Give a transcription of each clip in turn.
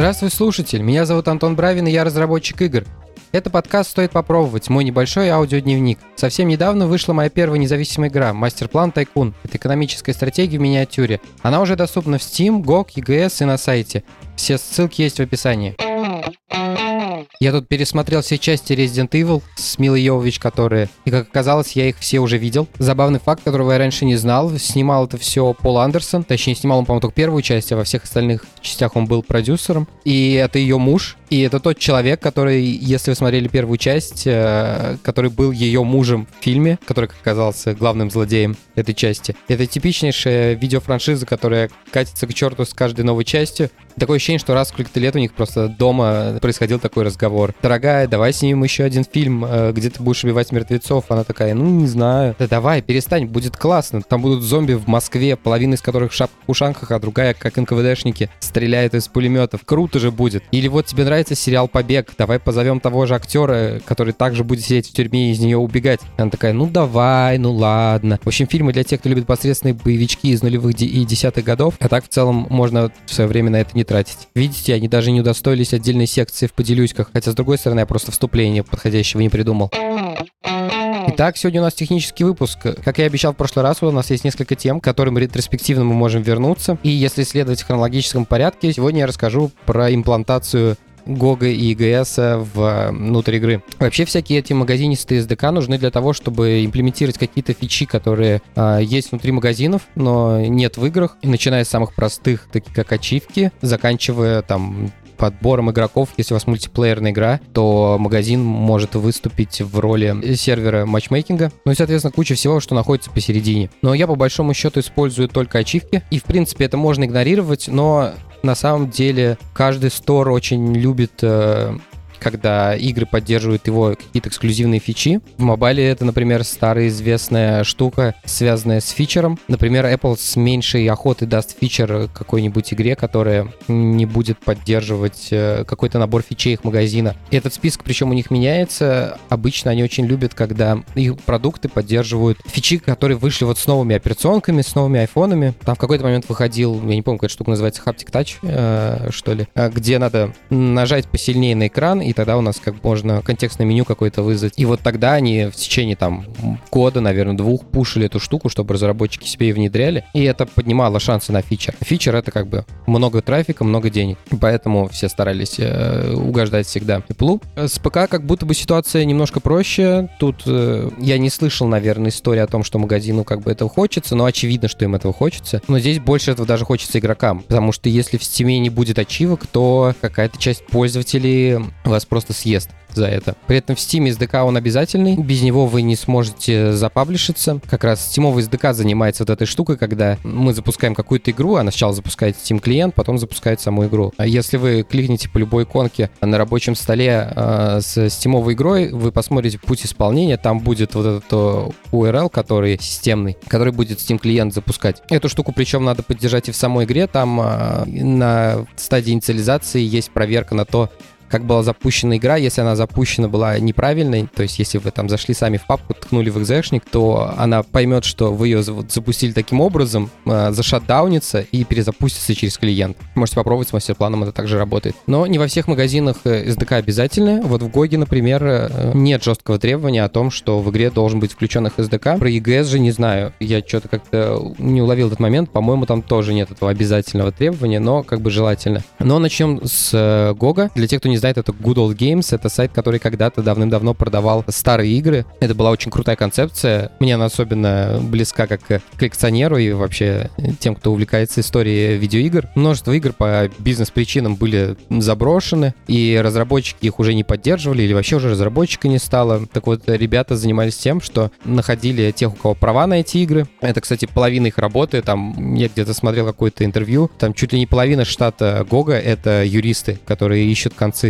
Здравствуй, слушатель! Меня зовут Антон Бравин, и я разработчик игр. Это подкаст «Стоит попробовать», мой небольшой аудиодневник. Совсем недавно вышла моя первая независимая игра «Мастер-план Тайкун». Это экономическая стратегия в миниатюре. Она уже доступна в Steam, GOG, EGS и на сайте. Все ссылки есть в описании. Я тут пересмотрел все части Resident Evil с Милой Йовович, которые, и как оказалось, я их все уже видел. Забавный факт, которого я раньше не знал. Снимал это все Пол Андерсон. Точнее, снимал он, по-моему, только первую часть, а во всех остальных частях он был продюсером. И это ее муж. И это тот человек, который, если вы смотрели первую часть, э, который был ее мужем в фильме, который оказался главным злодеем этой части. Это типичнейшая видеофраншиза, которая катится к черту с каждой новой частью. Такое ощущение, что раз сколько-то лет у них просто дома происходил такой разговор. Дорогая, давай снимем еще один фильм, э, где ты будешь убивать мертвецов. Она такая, ну не знаю. Да давай, перестань, будет классно. Там будут зомби в Москве, половина из которых в шапках-ушанках, а другая, как НКВДшники, стреляет из пулеметов. Круто же будет. Или вот тебе нравится сериал «Побег», давай позовем того же актера, который также будет сидеть в тюрьме и из нее убегать. Она такая, ну давай, ну ладно. В общем, фильмы для тех, кто любит посредственные боевички из нулевых и десятых годов, а так в целом можно в свое время на это не тратить. Видите, они даже не удостоились отдельной секции в поделюськах, хотя с другой стороны я просто вступление подходящего не придумал. Итак, сегодня у нас технический выпуск. Как я и обещал в прошлый раз, у нас есть несколько тем, к которым ретроспективно мы можем вернуться. И если следовать в хронологическом порядке, сегодня я расскажу про имплантацию Гога и ИГС в внутрь игры. Вообще всякие эти магазинистые SDK нужны для того, чтобы имплементировать какие-то фичи, которые а, есть внутри магазинов, но нет в играх. Начиная с самых простых, таких как ачивки, заканчивая там подбором игроков. Если у вас мультиплеерная игра, то магазин может выступить в роли сервера матчмейкинга. Ну и, соответственно, куча всего, что находится посередине. Но я, по большому счету, использую только ачивки. И, в принципе, это можно игнорировать, но на самом деле каждый стор очень любит э, когда игры поддерживают его какие-то эксклюзивные фичи. В мобайле это, например, старая известная штука, связанная с фичером. Например, Apple с меньшей охотой даст фичер какой-нибудь игре, которая не будет поддерживать э, какой-то набор фичей их магазина. Этот список, причем у них меняется. Обычно они очень любят, когда их продукты поддерживают фичи, которые вышли вот с новыми операционками, с новыми айфонами. Там в какой-то момент выходил, я не помню, какая штука называется, Haptic Touch, э, что ли, э, где надо нажать посильнее на экран, тогда у нас как можно контекстное меню какое-то вызвать. И вот тогда они в течение там года, наверное, двух пушили эту штуку, чтобы разработчики себе и внедряли, и это поднимало шансы на фичер. Фичер — это как бы много трафика, много денег, поэтому все старались э, угождать всегда теплу. С ПК как будто бы ситуация немножко проще. Тут э, я не слышал, наверное, истории о том, что магазину как бы этого хочется, но очевидно, что им этого хочется. Но здесь больше этого даже хочется игрокам, потому что если в Steam не будет ачивок, то какая-то часть пользователей вас просто съест за это. При этом в Steam SDK он обязательный, без него вы не сможете запаблишиться. Как раз Steam SDK занимается вот этой штукой, когда мы запускаем какую-то игру, она сначала запускает Steam клиент, потом запускает саму игру. Если вы кликните по любой иконке на рабочем столе э, с Steam игрой, вы посмотрите путь исполнения, там будет вот этот URL, который системный, который будет Steam клиент запускать. Эту штуку причем надо поддержать и в самой игре, там э, на стадии инициализации есть проверка на то, как была запущена игра, если она запущена была неправильной, то есть если вы там зашли сами в папку, ткнули в экзешник, то она поймет, что вы ее запустили таким образом, э, зашатдаунится и перезапустится через клиент. Можете попробовать с мастер-планом, это также работает. Но не во всех магазинах SDK э, обязательно. Вот в Гоге, например, э, нет жесткого требования о том, что в игре должен быть включен их SDK. Про EGS же не знаю. Я что-то как-то не уловил этот момент. По-моему, там тоже нет этого обязательного требования, но как бы желательно. Но начнем с Гога. Для тех, кто не знает, это Good Old Games. Это сайт, который когда-то давным-давно продавал старые игры. Это была очень крутая концепция. Мне она особенно близка как коллекционеру и вообще тем, кто увлекается историей видеоигр. Множество игр по бизнес-причинам были заброшены, и разработчики их уже не поддерживали, или вообще уже разработчика не стало. Так вот, ребята занимались тем, что находили тех, у кого права на эти игры. Это, кстати, половина их работы. Там я где-то смотрел какое-то интервью. Там чуть ли не половина штата Гога — это юристы, которые ищут концы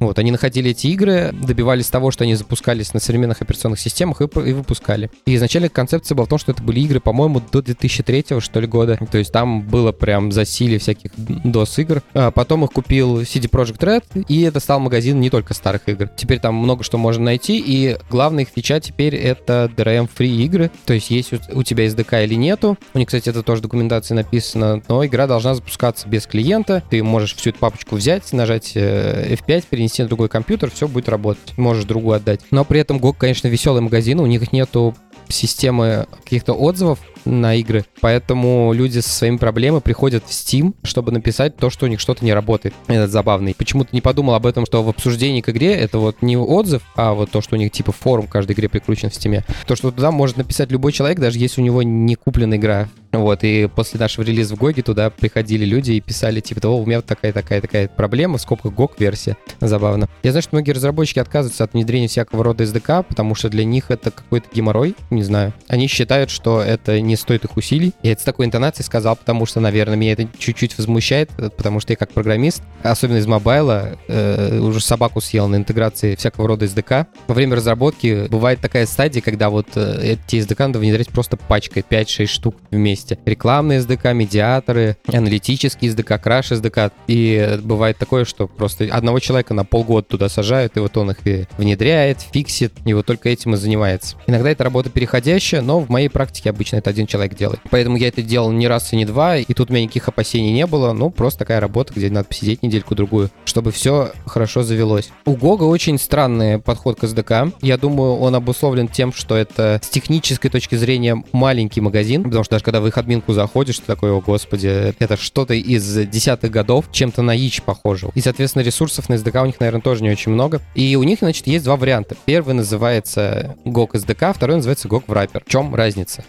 Вот, они находили эти игры, добивались того, что они запускались на современных операционных системах и, и выпускали. И изначально концепция была в том, что это были игры, по-моему, до 2003 что ли года. То есть там было прям засилие всяких DOS-игр. А потом их купил CD Projekt Red, и это стал магазин не только старых игр. Теперь там много что можно найти, и главная их фича теперь это DRM-free игры. То есть есть у тебя SDK или нету. У них, кстати, это тоже в документации написано, но игра должна запускаться без клиента. Ты можешь всю эту папочку взять, нажать э, F5, перенести на другой компьютер, все будет работать. Можешь другу отдать. Но при этом GOG, конечно, веселый магазин, у них нету системы каких-то отзывов, на игры. Поэтому люди со своими проблемами приходят в Steam, чтобы написать то, что у них что-то не работает. Это забавный. Почему-то не подумал об этом, что в обсуждении к игре это вот не отзыв, а вот то, что у них типа форум каждой игре прикручен в Steam. То, что туда может написать любой человек, даже если у него не купленная игра. Вот, и после нашего релиза в Гоге туда приходили люди и писали, типа, о, у меня вот такая-такая-такая проблема, в скобках GOG-версия. Забавно. Я знаю, что многие разработчики отказываются от внедрения всякого рода SDK, потому что для них это какой-то геморрой, не знаю. Они считают, что это не стоит их усилий. Я это с такой интонацией сказал, потому что, наверное, меня это чуть-чуть возмущает, потому что я как программист, особенно из мобайла, э, уже собаку съел на интеграции всякого рода SDK. Во время разработки бывает такая стадия, когда вот э, эти SDK надо внедрять просто пачкой, 5-6 штук вместе. Рекламные SDK, медиаторы, аналитические SDK, crash SDK. И бывает такое, что просто одного человека на полгода туда сажают, и вот он их и внедряет, фиксит, и вот только этим и занимается. Иногда это работа переходящая, но в моей практике обычно это один человек делать. Поэтому я это делал не раз и не два, и тут у меня никаких опасений не было. Ну, просто такая работа, где надо посидеть недельку-другую, чтобы все хорошо завелось. У Гога очень странный подход к SDK. Я думаю, он обусловлен тем, что это с технической точки зрения маленький магазин, потому что даже когда в их админку заходишь, ты такой, о господи, это что-то из десятых годов, чем-то на ИЧ похоже. И, соответственно, ресурсов на SDK у них, наверное, тоже не очень много. И у них, значит, есть два варианта. Первый называется GOG SDK, второй называется GOG Wrapper. В чем разница?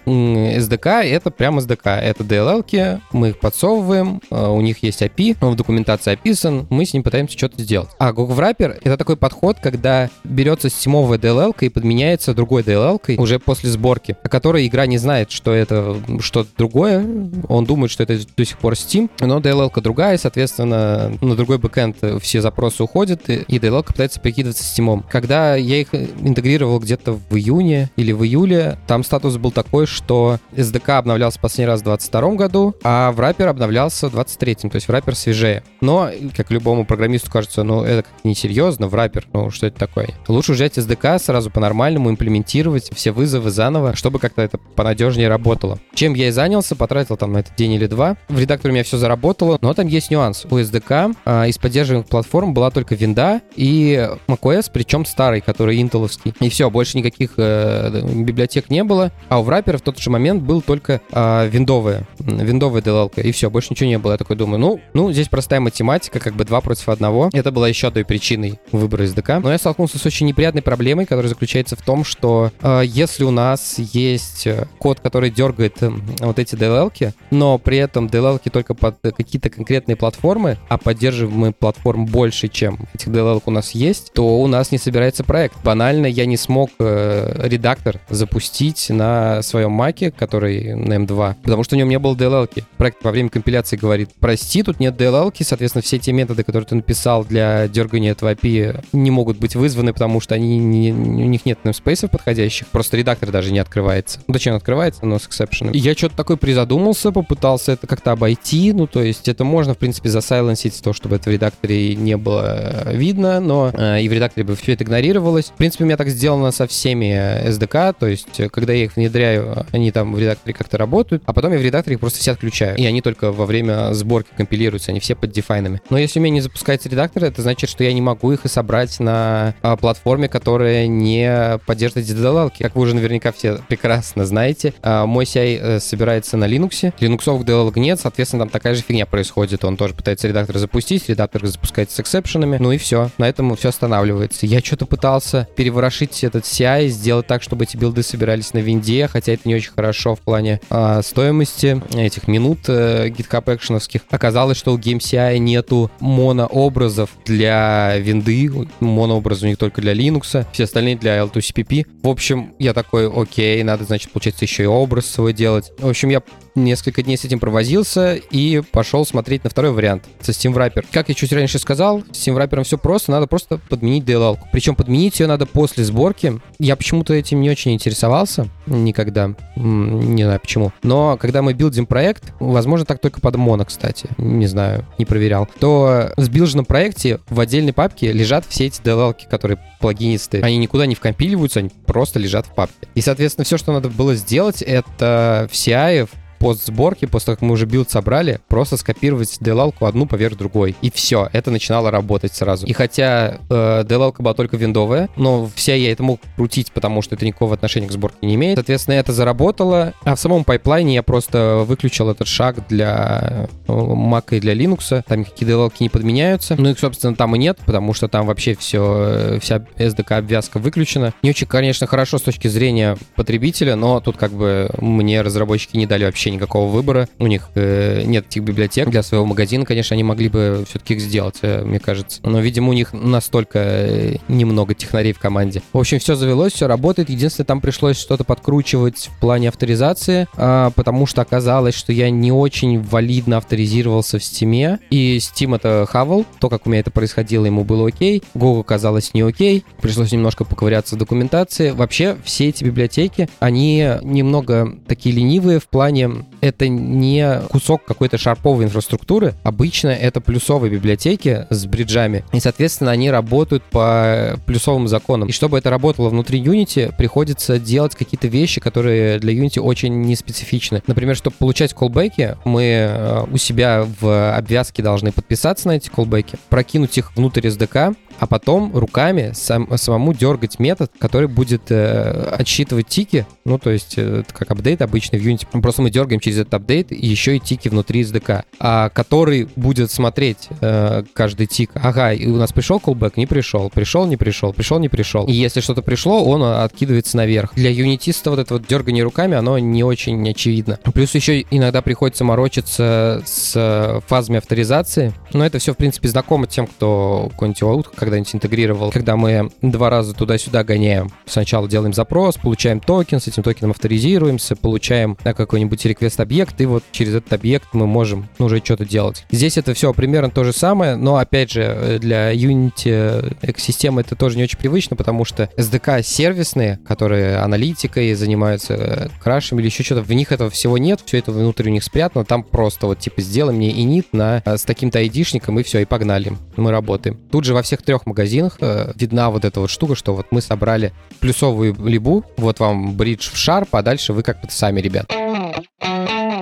SDK это прямо SDK. Это DLL-ки, мы их подсовываем, э, у них есть API, он в документации описан, мы с ним пытаемся что-то сделать. А GOG Wrapper — это такой подход, когда берется стимовая DLL и подменяется другой DLL уже после сборки, о которой игра не знает, что это что-то другое, он думает, что это до сих пор Steam, но DLL другая, соответственно, на другой бэкэнд все запросы уходят, и DLL пытается прикидываться Steam. Когда я их интегрировал где-то в июне или в июле, там статус был такой, что SDK обновлялся последний раз в 22 году, а в Wrapper обновлялся в 23 то есть в Wrapper свежее. Но, как любому программисту кажется, ну, это как несерьезно, в Wrapper, ну, что это такое? Лучше взять SDK, сразу по-нормальному имплементировать все вызовы заново, чтобы как-то это понадежнее работало. Чем я и занялся, потратил там на это день или два. В редакторе у меня все заработало, но там есть нюанс. У SDK а, из поддерживаемых платформ была только винда и macOS, причем старый, который интеловский. И все, больше никаких э, библиотек не было. А у Wrapper в тот же момент был только а, виндовая, виндовая DLL, и все, больше ничего не было. Я такой думаю, ну, ну, здесь простая математика, как бы два против одного. Это была еще одной причиной выбора SDK. Но я столкнулся с очень неприятной проблемой, которая заключается в том, что э, если у нас есть э, код, который дергает э, вот эти DLL, но при этом DLL только под какие-то конкретные платформы, а поддерживаемые платформ больше, чем этих DLL у нас есть, то у нас не собирается проект. Банально я не смог э, редактор запустить на своем маке, который на M2, потому что у него не было DLL. -ки. Проект во время компиляции говорит, прости, тут нет DLL, соответственно, все те методы, которые ты написал для дергания этого API, не могут быть вызваны, потому что они не, у них нет namespace подходящих, просто редактор даже не открывается. Ну, точнее, он открывается, но с эксепшеном. Я что-то такой призадумался, попытался это как-то обойти, ну, то есть это можно, в принципе, засайленсить то, чтобы это в редакторе не было э, видно, но э, и в редакторе бы все это игнорировалось. В принципе, у меня так сделано со всеми SDK, то есть э, когда я их внедряю, они там в редакторе как-то работают, а потом я в редакторе их просто все отключаю. И они только во время сборки компилируются, они все под дефайнами. Но если у меня не запускается редактор, это значит, что я не могу их и собрать на а, платформе, которая не поддерживает DDL. Как вы уже наверняка все прекрасно знаете, а, мой CI э, собирается на Linux. Linux DLL нет, соответственно, там такая же фигня происходит. Он тоже пытается редактор запустить, редактор запускается с эксепшенами, ну и все. На этом все останавливается. Я что-то пытался переворошить этот CI, сделать так, чтобы эти билды собирались на винде, хотя это не очень хорошо в плане а, стоимости этих минут э, GitHub экшеновских. Оказалось, что у GameCI нету монообразов для винды, монообразы у них только для Linux, все остальные для L2CPP. В общем, я такой, окей, надо, значит, получается, еще и образ свой делать. В общем, я несколько дней с этим провозился и пошел смотреть на второй вариант со Steam Wrapper. Как я чуть раньше сказал, с Steam Wrapper все просто, надо просто подменить DLL. Причем подменить ее надо после сборки. Я почему-то этим не очень интересовался никогда, не знаю почему. Но когда мы билдим проект, возможно, так только под моно, кстати, не знаю, не проверял, то в сбилженном проекте в отдельной папке лежат все эти DLL, которые плагинистые. Они никуда не вкомпиливаются, они просто лежат в папке. И, соответственно, все, что надо было сделать, это в CI постсборки, после того, как мы уже билд собрали, просто скопировать dll одну поверх другой. И все, это начинало работать сразу. И хотя э, dll была только виндовая, но вся я это мог крутить, потому что это никакого отношения к сборке не имеет. Соответственно, это заработало. А в самом пайплайне я просто выключил этот шаг для э, Mac и для Linux. Там никакие dll не подменяются. Ну и, собственно, там и нет, потому что там вообще все, э, вся SDK-обвязка выключена. Не очень, конечно, хорошо с точки зрения потребителя, но тут как бы мне разработчики не дали вообще вообще никакого выбора. У них э, нет этих библиотек для своего магазина, конечно, они могли бы все-таки их сделать, э, мне кажется. Но, видимо, у них настолько э, немного технарей в команде. В общем, все завелось, все работает. Единственное, там пришлось что-то подкручивать в плане авторизации, э, потому что оказалось, что я не очень валидно авторизировался в Steam, и Steam это хавал. То, как у меня это происходило, ему было окей. Google оказалось не окей. Пришлось немножко поковыряться в документации. Вообще, все эти библиотеки, они немного такие ленивые в плане это не кусок какой-то шарповой инфраструктуры. Обычно это плюсовые библиотеки с бриджами. И, соответственно, они работают по плюсовым законам. И чтобы это работало внутри Unity, приходится делать какие-то вещи, которые для Unity очень неспецифичны. Например, чтобы получать колбеки, мы э, у себя в обвязке должны подписаться на эти колбеки, прокинуть их внутрь SDK, а потом руками сам, самому дергать метод, который будет э, отсчитывать тики, ну, то есть э, как апдейт обычный в Unity. Просто мы дергаем через этот апдейт еще и тики внутри SDK, а который будет смотреть э, каждый тик. Ага, и у нас пришел callback, не пришел, пришел, не пришел, пришел, не пришел. И если что-то пришло, он откидывается наверх. Для юнитиста вот это вот дергание руками, оно не очень очевидно. Плюс еще иногда приходится морочиться с фазами авторизации, но это все, в принципе, знакомо тем, кто какой-нибудь когда-нибудь интегрировал, когда мы два раза туда-сюда гоняем. Сначала делаем запрос, получаем токен, с этим токеном авторизируемся, получаем на какой-нибудь реквест-объект, и вот через этот объект мы можем ну, уже что-то делать. Здесь это все примерно то же самое, но опять же для Unity экосистемы это тоже не очень привычно, потому что SDK сервисные, которые аналитикой занимаются, крашем или еще что-то, в них этого всего нет, все это внутри у них спрятано, там просто вот типа сделай мне init на, с таким-то айдишником и все, и погнали. Мы работаем. Тут же во всех трех магазинах э, видна вот эта вот штука, что вот мы собрали плюсовую либу, вот вам бридж в Sharp, а дальше вы как-то сами, ребят.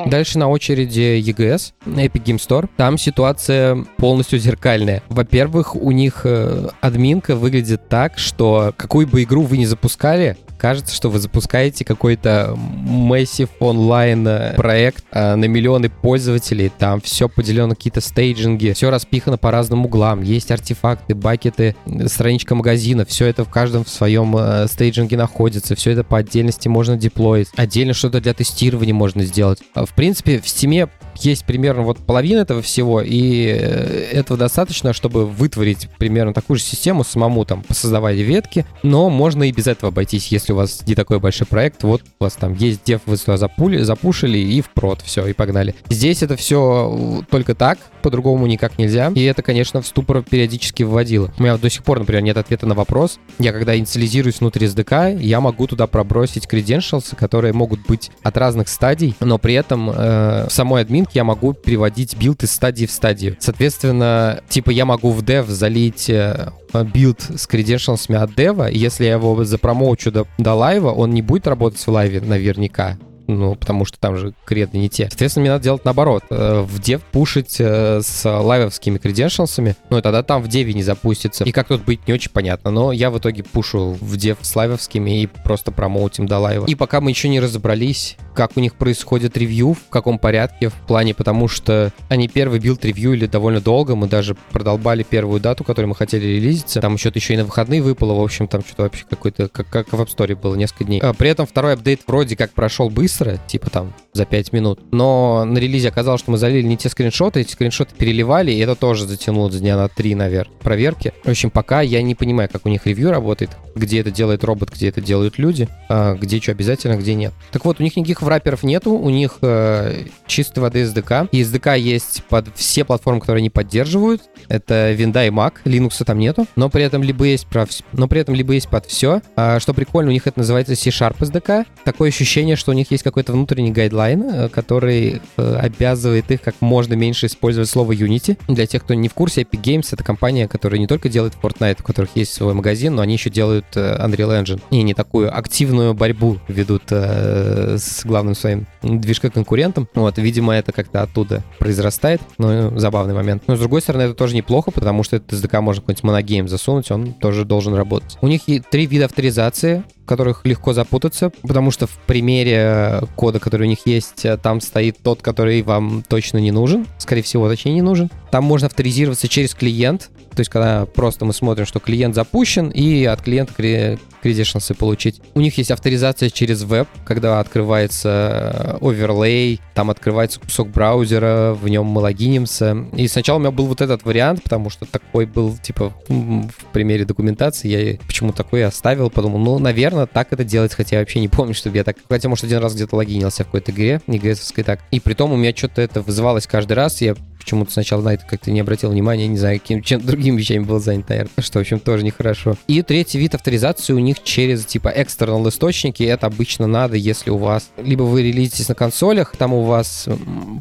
Дальше на очереди EGS, Epic Game Store. Там ситуация полностью зеркальная. Во-первых, у них э, админка выглядит так, что какую бы игру вы ни запускали, кажется, что вы запускаете какой-то массив онлайн э, проект э, на миллионы пользователей, там все поделено какие-то стейджинги, все распихано по разным углам, есть артефакты, бакеты, страничка магазина, все это в каждом в своем э, стейджинге находится, все это по отдельности можно деплоить, отдельно что-то для тестирования можно сделать. В принципе, в Steam есть примерно вот половина этого всего, и э, этого достаточно, чтобы вытворить примерно такую же систему самому, там, создавая ветки, но можно и без этого обойтись, если у вас не такой большой проект, вот у вас там есть дев, вы сюда запули, запушили и в все, и погнали. Здесь это все только так, по-другому никак нельзя, и это, конечно, в ступор периодически вводило. У меня до сих пор, например, нет ответа на вопрос. Я когда инициализируюсь внутри SDK, я могу туда пробросить credentials, которые могут быть от разных стадий, но при этом э, самой админ картинки я могу переводить билд из стадии в стадию. Соответственно, типа я могу в dev залить э, билд с credentials от дева, и если я его запромоутчу до, до лайва, он не будет работать в лайве наверняка ну, потому что там же креды не те. Соответственно, мне надо делать наоборот. Э, в dev пушить э, с лайвовскими креденшалсами, ну, и тогда там в деве не запустится. И как тут быть, не очень понятно. Но я в итоге пушу в dev с лайвовскими и просто промоутим до лайва. И пока мы еще не разобрались, как у них происходит ревью, в каком порядке, в плане, потому что они первый билд ревьюили довольно долго, мы даже продолбали первую дату, которую мы хотели релизиться. Там еще еще и на выходные выпало, в общем, там что-то вообще какой-то, как, как в App Store было несколько дней. А при этом второй апдейт вроде как прошел быстро, быстро, типа там за 5 минут. Но на релизе оказалось, что мы залили не те скриншоты, эти скриншоты переливали, и это тоже затянуло за дня на 3, наверное, проверки. В общем, пока я не понимаю, как у них ревью работает, где это делает робот, где это делают люди, а, где что обязательно, где нет. Так вот, у них никаких враперов нету, у них э, чистой воды SDK. И SDK есть под все платформы, которые они поддерживают. Это Windows и Mac, Linux там нету, но при этом либо есть про, но при этом либо есть под все. А, что прикольно, у них это называется C-Sharp SDK. Такое ощущение, что у них есть какой-то внутренний гайдлайн, э, который э, обязывает их как можно меньше использовать слово Unity. Для тех, кто не в курсе, Epic Games — это компания, которая не только делает Fortnite, у которых есть свой магазин, но они еще делают э, Unreal Engine. И не такую активную борьбу ведут с главным своим движка-конкурентом. Вот, видимо, это как-то оттуда произрастает. Ну, забавный момент. Но, с другой стороны, это тоже неплохо, потому что этот SDK можно какой-нибудь моногейм засунуть, он тоже должен работать. У них три вида авторизации которых легко запутаться, потому что в примере кода, который у них есть, там стоит тот, который вам точно не нужен, скорее всего, точнее не нужен. Там можно авторизироваться через клиент, то есть когда просто мы смотрим, что клиент запущен, и от клиента credentials получить. У них есть авторизация через веб, когда открывается оверлей, там открывается кусок браузера, в нем мы логинимся. И сначала у меня был вот этот вариант, потому что такой был, типа, в примере документации, я почему такой оставил, подумал, ну, наверное, так это делается, хотя я вообще не помню, чтобы я так... Хотя, может, один раз где-то логинился в какой-то игре, не так. И при том у меня что-то это вызывалось каждый раз, я почему-то сначала на это как-то не обратил внимания, не знаю, каким, чем другими вещами был занят, наверное, что, в общем, тоже нехорошо. И третий вид авторизации у них через, типа, external источники, это обычно надо, если у вас, либо вы релизитесь на консолях, там у вас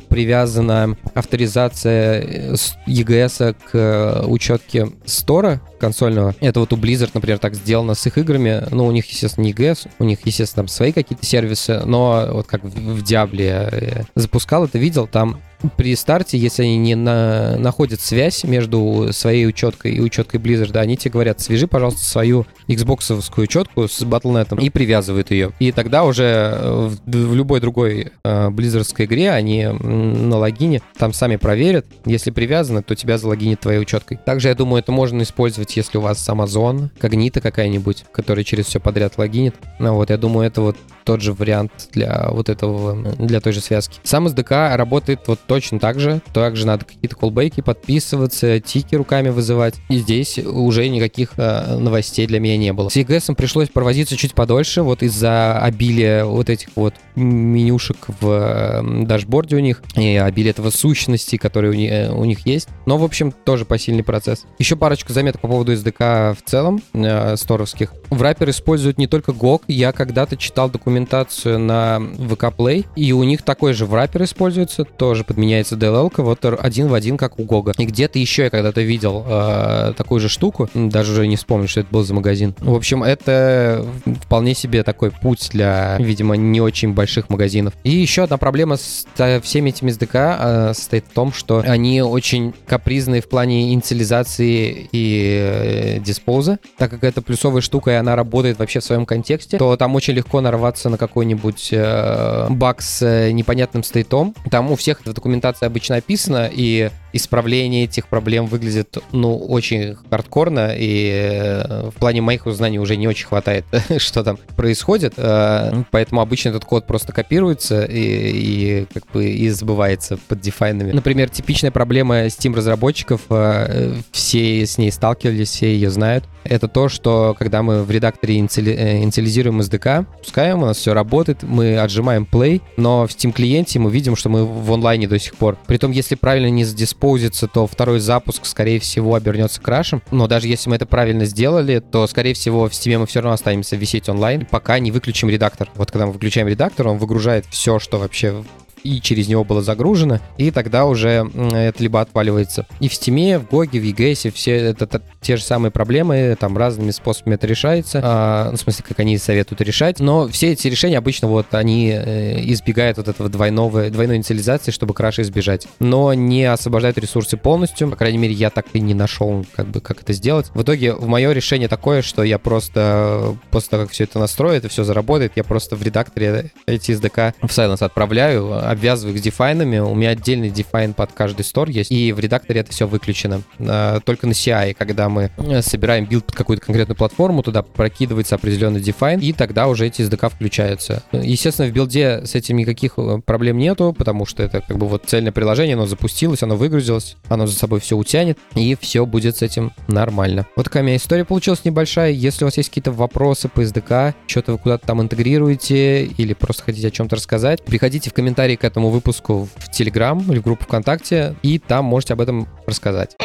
привязана авторизация с EGS к э, учетке стора консольного. Это вот у Blizzard, например, так сделано с их играми. Ну, у них, естественно, не EGS, у них, естественно, там свои какие-то сервисы, но вот как в Диабле э, запускал это, видел, там при старте, если они не на, находят связь между своей учеткой и учеткой Blizzard, они тебе говорят, свяжи, пожалуйста, свою Xbox учетку с Battle.net и привязывают ее. И тогда уже в, в любой другой э, Blizzardской игре они на логине там сами проверят. Если привязано, то тебя залогинит твоей учеткой. Также, я думаю, это можно использовать, если у вас Amazon, Когнита какая-нибудь, которая через все подряд логинит. Ну вот, я думаю, это вот тот же вариант для вот этого, для той же связки. Сам SDK работает вот точно так же. Также надо какие-то колбейки подписываться, тики руками вызывать. И здесь уже никаких э, новостей для меня не было. С EGS пришлось провозиться чуть подольше, вот из-за обилия вот этих вот менюшек в э, дашборде у них и обилия этого сущности, которые у, них, э, у них есть. Но, в общем, тоже посильный процесс. Еще парочку заметок по поводу SDK в целом, э, сторовских. В Wrapper используют не только GOG. Я когда-то читал документацию на VK Play, и у них такой же враппер используется, тоже подменяется DLL, вот один в один, как у GOG. И где-то еще я когда-то видел э, такую же штуку, даже уже не вспомню, что это был за магазин. В общем, это вполне себе такой путь для, видимо, не очень больших магазинов. И еще одна проблема с всеми этими SDK э, состоит в том, что они очень капризные в плане инициализации и э, диспоза, так как это плюсовая штука, и она работает вообще в своем контексте, то там очень легко нарваться на какой-нибудь э, баг с э, непонятным стейтом. Там у всех эта документация обычно описана, и исправление этих проблем выглядит, ну, очень хардкорно, и э, в плане моих узнаний уже не очень хватает, что там происходит, э, поэтому обычно этот код просто копируется и, и как бы и забывается под дефайнами. Например, типичная проблема Steam-разработчиков, э, все с ней сталкивались, все ее знают, это то, что когда мы в редакторе инициализируем SDK, пускаем, у нас все работает, мы отжимаем play, но в Steam клиенте мы видим, что мы в онлайне до сих пор. Притом, если правильно не задиспоузить экспозится, то второй запуск, скорее всего, обернется крашем. Но даже если мы это правильно сделали, то, скорее всего, в Steam мы все равно останемся висеть онлайн, пока не выключим редактор. Вот когда мы выключаем редактор, он выгружает все, что вообще и через него было загружено, и тогда уже это либо отваливается. И в Steam, в GOG, в EGS все это те же самые проблемы, там разными способами это решается, а, ну, в смысле, как они советуют решать, но все эти решения обычно вот они э, избегают вот этого двойного, двойной инициализации, чтобы краши избежать, но не освобождают ресурсы полностью, по крайней мере, я так и не нашел, как бы, как это сделать. В итоге, в мое решение такое, что я просто, после того, как все это настрою, это все заработает, я просто в редакторе эти SDK в Silence отправляю, обвязываю их с дефайнами. У меня отдельный дефайн под каждый стор есть, и в редакторе это все выключено. А, только на CI, когда мы э, собираем билд под какую-то конкретную платформу, туда прокидывается определенный define, и тогда уже эти SDK включаются. Естественно, в билде с этим никаких э, проблем нету, потому что это как бы вот цельное приложение, оно запустилось, оно выгрузилось, оно за собой все утянет, и все будет с этим нормально. Вот такая у меня история получилась небольшая. Если у вас есть какие-то вопросы по SDK, что-то вы куда-то там интегрируете или просто хотите о чем-то рассказать, приходите в комментарии к этому выпуску в Telegram или в группу ВКонтакте, и там можете об этом рассказать.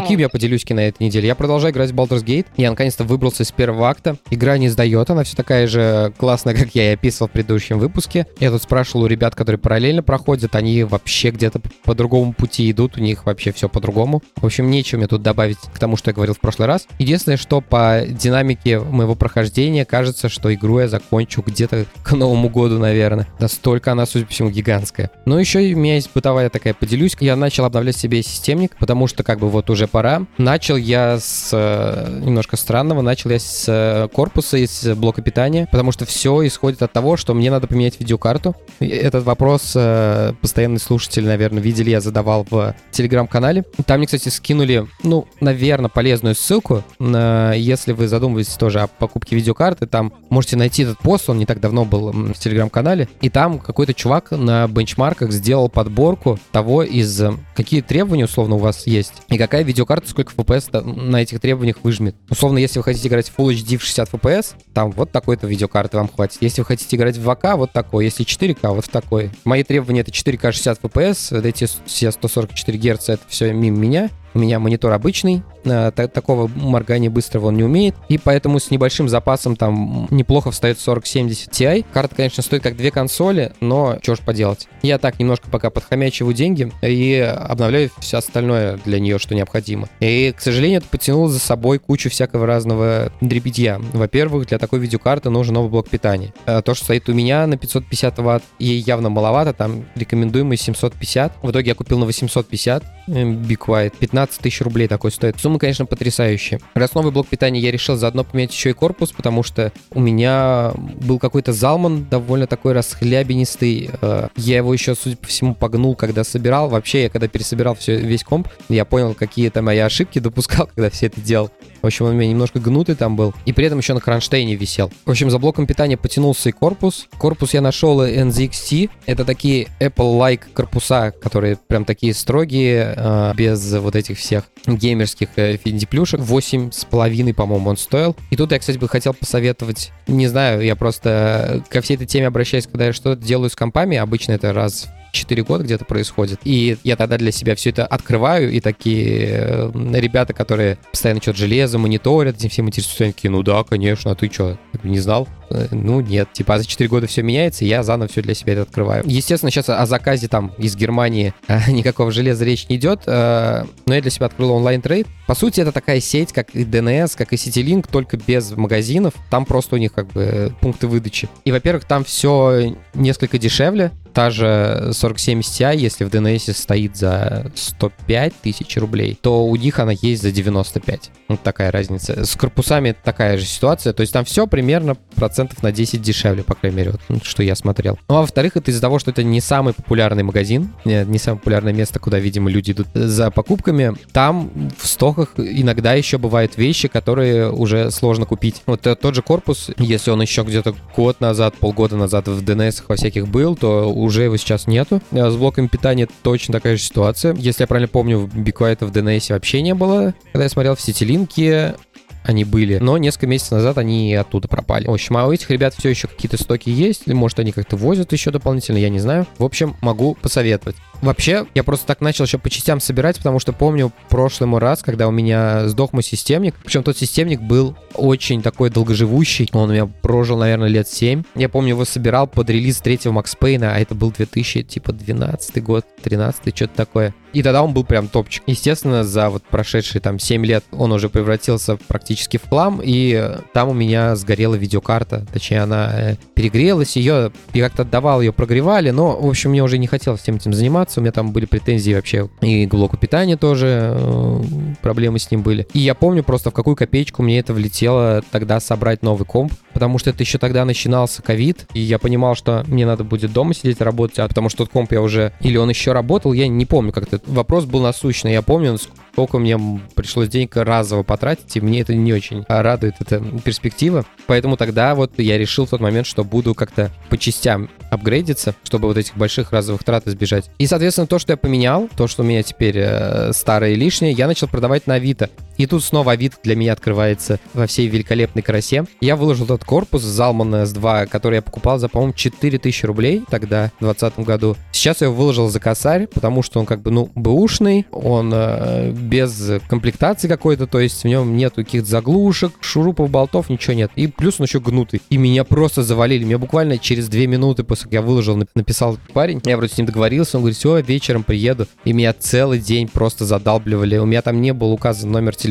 Каким я поделюсь на этой неделе? Я продолжаю играть в Baldur's Gate. Я наконец-то выбрался из первого акта. Игра не сдает, она все такая же классная, как я и описывал в предыдущем выпуске. Я тут спрашивал у ребят, которые параллельно проходят, они вообще где-то по другому пути идут, у них вообще все по-другому. В общем, нечего мне тут добавить к тому, что я говорил в прошлый раз. Единственное, что по динамике моего прохождения кажется, что игру я закончу где-то к Новому году, наверное. Настолько она, судя по всему, гигантская. Но еще у меня есть бытовая такая поделюсь. Я начал обновлять себе системник, потому что как бы вот уже пора. Начал я с э, немножко странного, начал я с э, корпуса, из блока питания, потому что все исходит от того, что мне надо поменять видеокарту. Этот вопрос э, постоянный слушатель, наверное, видели, я задавал в телеграм-канале. Там мне, кстати, скинули, ну, наверное, полезную ссылку. Если вы задумываетесь тоже о покупке видеокарты, там можете найти этот пост, он не так давно был в телеграм-канале, и там какой-то чувак на бенчмарках сделал подборку того, из какие требования, условно, у вас есть, и какая видеокарта, сколько FPS на этих требованиях выжмет. Условно, если вы хотите играть в Full HD в 60 FPS, там вот такой-то видеокарты вам хватит. Если вы хотите играть в 2К, вот такой. Если 4К, вот в такой. Мои требования это 4К 60 FPS, эти все 144 Гц, это все мимо меня. У меня монитор обычный, такого моргания быстрого он не умеет, и поэтому с небольшим запасом там неплохо встает 4070 Ti. Карта, конечно, стоит как две консоли, но что ж поделать. Я так немножко пока подхомячиваю деньги и обновляю все остальное для нее, что необходимо. И, к сожалению, это потянуло за собой кучу всякого разного дребедья. Во-первых, для такой видеокарты нужен новый блок питания. Э, то, что стоит у меня на 550 ватт, ей явно маловато, там рекомендуемый 750. В итоге я купил на 850 Be Quiet. 15 тысяч рублей такой стоит. Сумма, конечно, потрясающая. Раз новый блок питания я решил заодно поменять еще и корпус, потому что у меня был какой-то залман довольно такой расхлябенистый. Э, я его еще, судя по всему, погнул, когда собирал. Вообще, я когда пересобирал все, весь комп, я понял, какие там мои ошибки допускал, когда все это делал. В общем, он у меня немножко гнутый там был. И при этом еще на кронштейне висел. В общем, за блоком питания потянулся и корпус. Корпус я нашел NZXT. Это такие Apple-like корпуса, которые прям такие строгие, э, без вот этих всех геймерских э, финди-плюшек. Восемь с половиной, по-моему, он стоил. И тут я, кстати, бы хотел посоветовать, не знаю, я просто ко всей этой теме обращаюсь, когда я что-то делаю с компами. Обычно это раз 4 года где-то происходит. И я тогда для себя все это открываю, и такие э, ребята, которые постоянно что-то железо мониторят, этим всем интересуются, они такие, ну да, конечно, а ты что, не знал? Э, ну нет, типа за 4 года все меняется, и я заново все для себя это открываю. Естественно, сейчас о заказе там из Германии э, никакого железа речь не идет, но я для себя открыл онлайн-трейд. По сути, это такая сеть, как и DNS, как и CityLink, только без магазинов. Там просто у них как бы пункты выдачи. И, во-первых, там все несколько дешевле, та же 4070 Ti, если в DNS стоит за 105 тысяч рублей, то у них она есть за 95. Вот такая разница. С корпусами такая же ситуация. То есть там все примерно процентов на 10 дешевле, по крайней мере, вот, что я смотрел. Ну а во-вторых, это из-за того, что это не самый популярный магазин, не самое популярное место, куда, видимо, люди идут за покупками. Там в стоках иногда еще бывают вещи, которые уже сложно купить. Вот тот же корпус, если он еще где-то год назад, полгода назад в DNS во всяких был, то уже его сейчас нету. А с блоком питания точно такая же ситуация. Если я правильно помню, в BigQuiet в DNS вообще не было. Когда я смотрел в Сетилинке, они были, но несколько месяцев назад они оттуда пропали. В общем, а у этих ребят все еще какие-то стоки есть, или может они как-то возят еще дополнительно, я не знаю. В общем, могу посоветовать. Вообще, я просто так начал еще по частям собирать, потому что помню прошлый раз, когда у меня сдох мой системник, причем тот системник был очень такой долгоживущий, он у меня прожил, наверное, лет 7. Я помню, его собирал под релиз третьего Макс Пейна, а это был 2000, типа, 12 год, 13 что-то такое. И тогда он был прям топчик. Естественно, за вот прошедшие там 7 лет он уже превратился практически в хлам, и там у меня сгорела видеокарта. Точнее, она э, перегрелась, ее, я как-то отдавал, ее прогревали, но, в общем, мне уже не хотелось всем этим заниматься. У меня там были претензии вообще и к блоку питания тоже, э, проблемы с ним были. И я помню просто, в какую копеечку мне это влетело тогда собрать новый комп, потому что это еще тогда начинался ковид, и я понимал, что мне надо будет дома сидеть работать, а потому что тот комп я уже... Или он еще работал, я не помню, как-то вопрос был насущный. Я помню, сколько мне пришлось денег разово потратить, и мне это не очень радует, эта перспектива. Поэтому тогда вот я решил в тот момент, что буду как-то по частям апгрейдиться, чтобы вот этих больших разовых трат избежать. И, соответственно, то, что я поменял, то, что у меня теперь э, старое и лишнее, я начал продавать на Авито. И тут снова Авито для меня открывается во всей великолепной красе. Я выложил этот корпус Zalman S2, который я покупал за, по-моему, 4000 рублей тогда, в 2020 году. Сейчас я его выложил за косарь, потому что он как бы, ну, бэушный, он э, без комплектации какой-то, то есть в нем нет каких-то заглушек, шурупов, болтов, ничего нет. И плюс он еще гнутый. И меня просто завалили. Меня буквально через две минуты после как я выложил, написал парень, я вроде с ним договорился, он говорит, все, вечером приеду. И меня целый день просто задалбливали. У меня там не был указан номер телефона.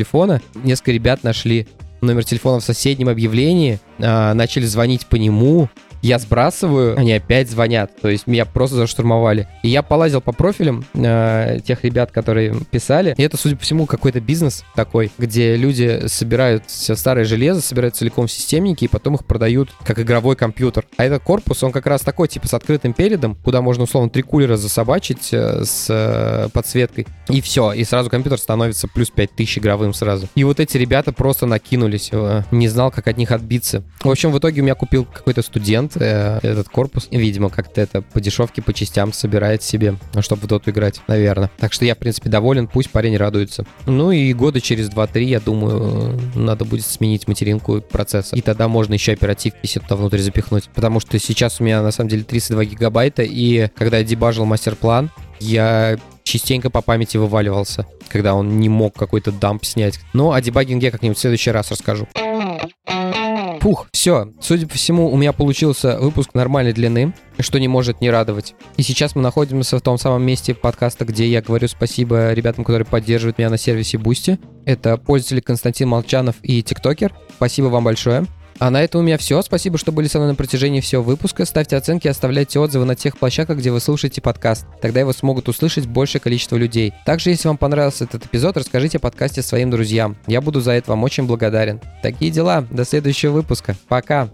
Несколько ребят нашли номер телефона в соседнем объявлении, а, начали звонить по нему, я сбрасываю, они опять звонят. То есть меня просто заштурмовали. И я полазил по профилям э, тех ребят, которые писали. И это, судя по всему, какой-то бизнес такой, где люди собирают все старое железо, собирают целиком системники и потом их продают как игровой компьютер. А этот корпус, он как раз такой, типа с открытым передом, куда можно условно три кулера засобачить э, с э, подсветкой. И все. И сразу компьютер становится плюс 5000 игровым сразу. И вот эти ребята просто накинулись. Э, не знал, как от них отбиться. В общем, в итоге у меня купил какой-то студент клиент э, этот корпус, видимо, как-то это по дешевке, по частям собирает себе, ну, чтобы в доту играть, наверное. Так что я, в принципе, доволен, пусть парень радуется. Ну и года через 2-3, я думаю, надо будет сменить материнку процесса. И тогда можно еще оперативки туда внутрь запихнуть. Потому что сейчас у меня, на самом деле, 32 гигабайта, и когда я дебажил мастер-план, я частенько по памяти вываливался, когда он не мог какой-то дамп снять. Но о дебагинге как-нибудь в следующий раз расскажу. Фух, все. Судя по всему, у меня получился выпуск нормальной длины, что не может не радовать. И сейчас мы находимся в том самом месте подкаста, где я говорю спасибо ребятам, которые поддерживают меня на сервисе Boosty. Это пользователи Константин Молчанов и ТикТокер. Спасибо вам большое. А на этом у меня все. Спасибо, что были со мной на протяжении всего выпуска. Ставьте оценки, оставляйте отзывы на тех площадках, где вы слушаете подкаст. Тогда его смогут услышать большее количество людей. Также, если вам понравился этот эпизод, расскажите о подкасте своим друзьям. Я буду за это вам очень благодарен. Такие дела. До следующего выпуска. Пока.